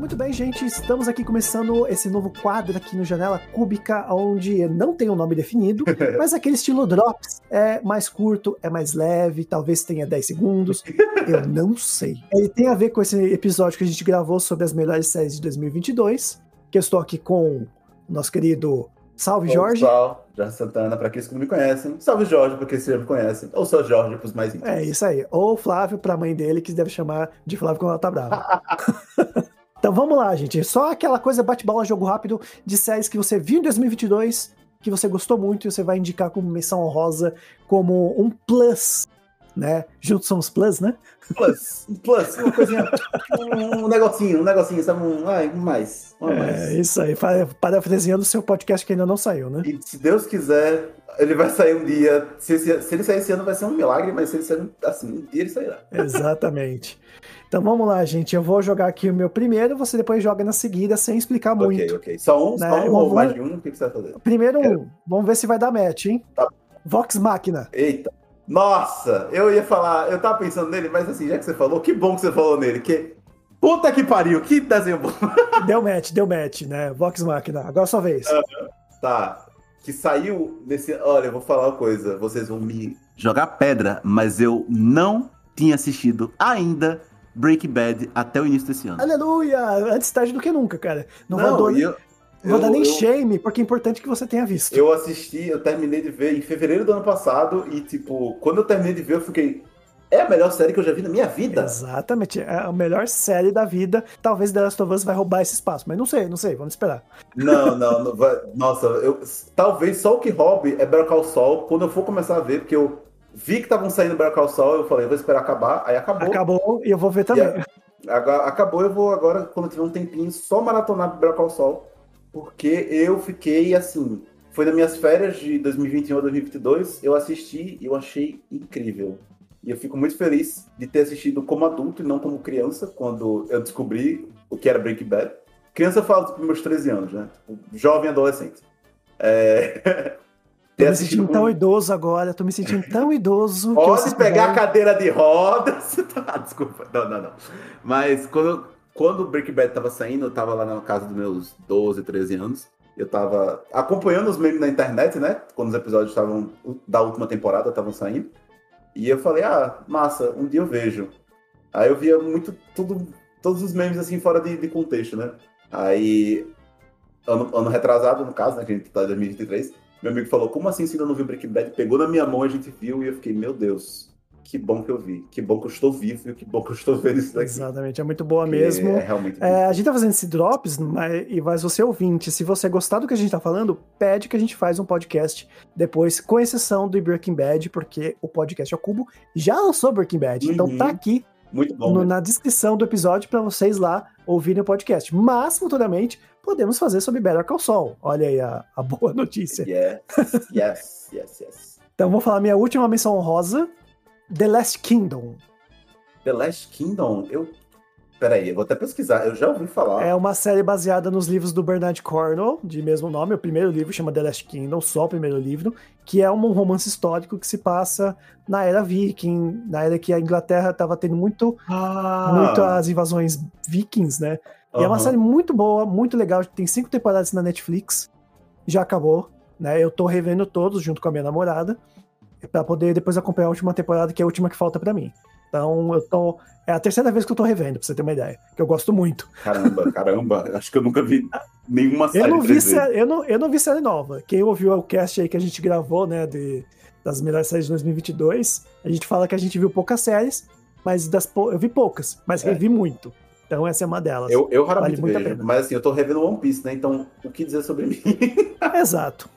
Muito bem, gente, estamos aqui começando esse novo quadro aqui no Janela Cúbica, onde não tem um nome definido, mas aquele estilo Drops é mais curto, é mais leve, talvez tenha 10 segundos, eu não sei. Ele tem a ver com esse episódio que a gente gravou sobre as melhores séries de 2022, que eu estou aqui com o nosso querido Salve Oi, Jorge. Pessoal, Jorge Santana, para aqueles que não me conhecem. Salve Jorge, para aqueles que já me conhecem. Ou só Jorge para os mais íntimos. É isso aí. Ou Flávio para a mãe dele, que deve chamar de Flávio quando ela tá brava. então vamos lá, gente. Só aquela coisa bate-bola, jogo rápido de séries que você viu em 2022, que você gostou muito e você vai indicar como menção honrosa, como um plus, né? Juntos somos plus, né? Plus, plus, uma coisinha, um negocinho, um negocinho, sabe? Um, ai, um mais, um a mais. É isso aí. Parafraseando o seu podcast que ainda não saiu, né? E se Deus quiser, ele vai sair um dia. Se, se- se ele sair esse ano, vai ser um milagre, mas se ele sair assim, um dia ele sairá. Exatamente. Então vamos lá, gente. Eu vou jogar aqui o meu primeiro, você depois joga na seguida sem explicar muito. Ok, ok. Só um, Né, só um ou mais de um? O que que você vai fazer? Primeiro um, vamos ver se vai dar match, hein? Tá. Vox Machina. Eita. Nossa, eu ia falar, eu tava pensando nele, mas assim, já que você falou, que bom que você falou nele, que. Puta que pariu, que desenho bom. Deu match, deu match, né? Vox Machina. Agora é sua vez. Tá. Que saiu desse. Olha, eu vou falar uma coisa. Vocês vão me jogar pedra, mas eu não tinha assistido ainda Breaking Bad até o início desse ano. Aleluia! Antes tarde do que nunca, cara. Não, vou, dar, e eu, não vou dar eu- nem eu- shame, porque é importante que você tenha visto. Eu assisti, eu terminei de ver em fevereiro do ano passado e, tipo, quando eu terminei de ver, eu fiquei. É a melhor série que eu já vi na minha vida. Exatamente. É a melhor série da vida. Talvez The Last of Us vai roubar esse espaço, mas não sei, não sei. Vamos esperar. Não, não, não vai. Nossa, eu, talvez só o que roube é Better Call Saul quando eu for começar a ver, porque eu vi que estavam saindo Better Call Saul, eu falei, vou esperar acabar, aí acabou. Acabou e eu vou ver também. E a- agora- acabou, eu vou agora, quando tiver um tempinho, só maratonar Better Call Saul, porque eu fiquei assim. Foi nas minhas férias de 2021 a 2022, eu assisti e eu achei incrível. E eu fico muito feliz de ter assistido como adulto e não como criança, quando eu descobri o que era Breaking Bad. Criança eu falo dos meus 13 anos, né? Tipo, Jovem adolescente. É... Tô me sentindo com- tão idoso agora, tô me sentindo tão idoso. Pode pegar a cadeira de rodas. Ah, desculpa. Não, não, não. Mas quando, quando o Breaking Bad tava saindo, eu tava lá na casa dos meus 12, 13 anos. Eu tava acompanhando os memes na internet, né? Quando os episódios estavam da última temporada estavam saindo. E eu falei, ah, massa, um dia eu vejo. Aí eu via muito tudo, todos os memes assim fora de, de contexto, né? Aí, ano, ano retrasado, no caso, né? Que a gente tá em 2023, meu amigo falou, como assim você ainda não viu Breaking Bad? Pegou na minha mão, a gente viu e eu fiquei, meu Deus, que bom que eu vi. Que bom que eu estou vivo e que bom que eu estou vendo isso daqui. Exatamente, é muito boa Porque mesmo. É realmente. É, a gente tá fazendo esse drops, mas, e mas você ouvinte, se você gostar do que a gente tá falando, pede que a gente faz um podcast depois, com exceção do Breaking Bad, porque o podcast ao cubo já lançou Breaking Bad. Então Uhum. tá aqui muito bom. no- né? na descrição do episódio pra vocês lá ouvirem o podcast. Mas, futuramente, podemos fazer sobre Better Call Saul. Olha aí a, a boa notícia. Yes, yes, yes, yes. Então vou falar minha última menção honrosa, The Last Kingdom. The Last Kingdom, eu. Peraí, eu vou até pesquisar. Eu já ouvi falar. É uma série baseada nos livros do Bernard Cornwell, de mesmo nome. O primeiro livro chama The Last Kingdom, só o primeiro livro, que é um romance histórico que se passa na era viking, na era que a Inglaterra estava tendo muito, Ah, muito as invasões vikings, né? E é uma série muito boa, muito legal. Tem cinco temporadas na Netflix, já acabou, né? Eu tô revendo todos junto com a minha namorada, pra poder depois acompanhar a última temporada, que é a última que falta pra mim. Então eu tô. É a terceira vez que eu tô revendo, pra você ter uma ideia. Que eu gosto muito. Caramba, caramba. Acho que eu nunca vi nenhuma série. Eu não, vi série, eu, não, eu não vi série nova. Quem ouviu o cast aí que a gente gravou, né, de, das melhores séries de 2022, a gente fala que a gente viu poucas séries, mas das pou- eu vi poucas, mas É. revi muito. Então essa é uma delas. Eu, eu raramente Vale vejo, mas assim, eu tô revendo One Piece, né? Então, o que dizer sobre mim? Exato.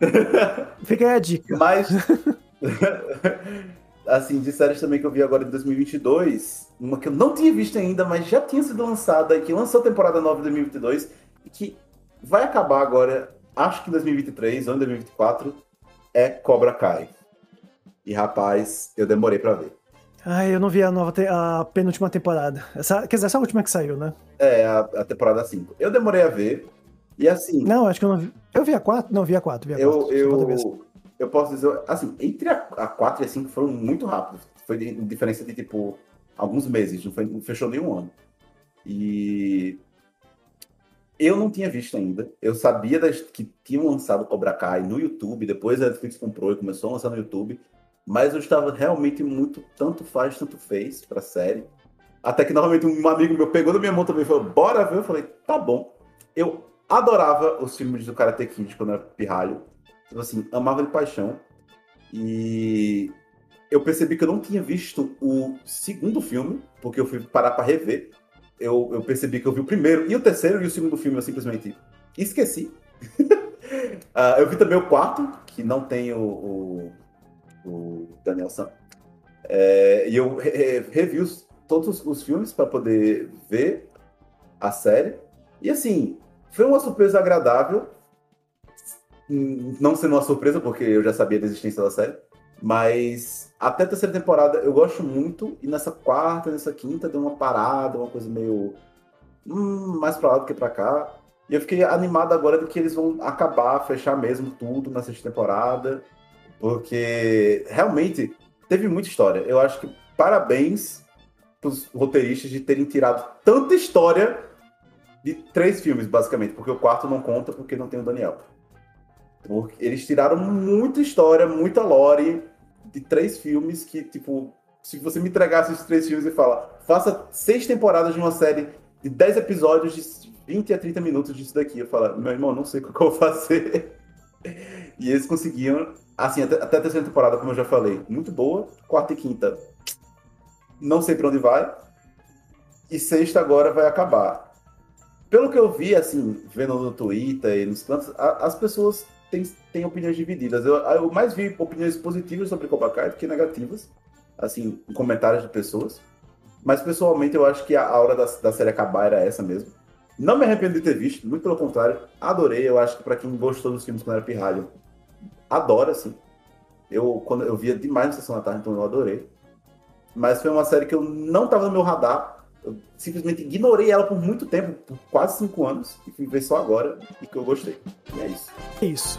Fica aí a dica. Mas, assim, de séries também que eu vi agora em 2022, uma que eu não tinha visto ainda, mas já tinha sido lançada e que lançou a temporada nova em 2022 e que vai acabar agora, acho que em 2023 ou em 2024, é Cobra Kai. E rapaz, eu demorei pra ver. Ai, eu não vi a nova, te- a penúltima temporada. Essa, quer dizer, essa última que saiu, né? É, a, a temporada 5. Eu demorei a ver. E assim, Não, acho que eu não vi. Eu vi a 4? Não, vi a 4. Vi a 4. eu, eu, eu posso dizer, assim, entre a, a 4 e a 5 foram muito rápidos. Foi de, diferença de, tipo, alguns meses, não, foi, não fechou nenhum ano. E eu não tinha visto ainda. Eu sabia das, que tinham lançado Cobra Kai no YouTube, depois a Netflix comprou e começou a lançar no YouTube, mas eu estava realmente muito tanto faz, tanto fez pra série. Até que novamente um amigo meu pegou na minha mão também e falou: Bora ver. Eu falei: Tá bom. Eu adorava os filmes do Karate Kid quando era pirralho. Tipo assim, amava de paixão. E eu percebi que eu não tinha visto o segundo filme, porque eu fui parar para rever. Eu, eu, percebi que eu vi o primeiro e o terceiro e o segundo filme eu simplesmente esqueci. uh, eu vi também o quarto, que não tem o, o, o Daniel San. É, e eu re, revi os, todos os filmes para poder ver a série. E assim, foi uma surpresa agradável. Não sendo uma surpresa, porque eu já sabia da existência da série. Mas até a terceira temporada eu gosto muito. E nessa quarta, nessa quinta, deu uma parada, uma coisa meio. Hum, mais pra lá do que pra cá. E eu fiquei animado agora de que eles vão acabar, fechar mesmo tudo na sexta temporada. Porque realmente teve muita história. Eu acho que parabéns pros roteiristas de terem tirado tanta história de três filmes, basicamente, porque o quarto não conta porque não tem o Daniel. Porque eles tiraram muita história, muita lore de três filmes que, tipo, se você me entregasse esses três filmes e fala, faça seis temporadas de uma série de dez episódios de 20 a 30 minutos disso daqui, eu falo, meu irmão, não sei o que eu vou fazer. e eles conseguiam, assim, até, até a terceira temporada, como eu já falei, muito boa. Quarta e quinta, não sei para onde vai. E sexta agora vai acabar pelo que eu vi, assim, vendo no Twitter e nos cantos, as pessoas têm, têm opiniões divididas. Eu, eu mais vi opiniões positivas sobre Cobra Kai do que negativas, assim, em comentários de pessoas. Mas, pessoalmente, eu acho que a hora da, da série acabar era essa mesmo. Não me arrependo de ter visto, muito pelo contrário, adorei. Eu acho que para quem gostou dos filmes quando era pirralho, adora, assim. Eu, quando, eu via demais na Sessão da Tarde, então eu adorei. Mas foi uma série que eu não tava no meu radar, eu simplesmente ignorei ela por muito tempo, por quase cinco anos, e fui ver só agora e que eu gostei. E é isso. É isso.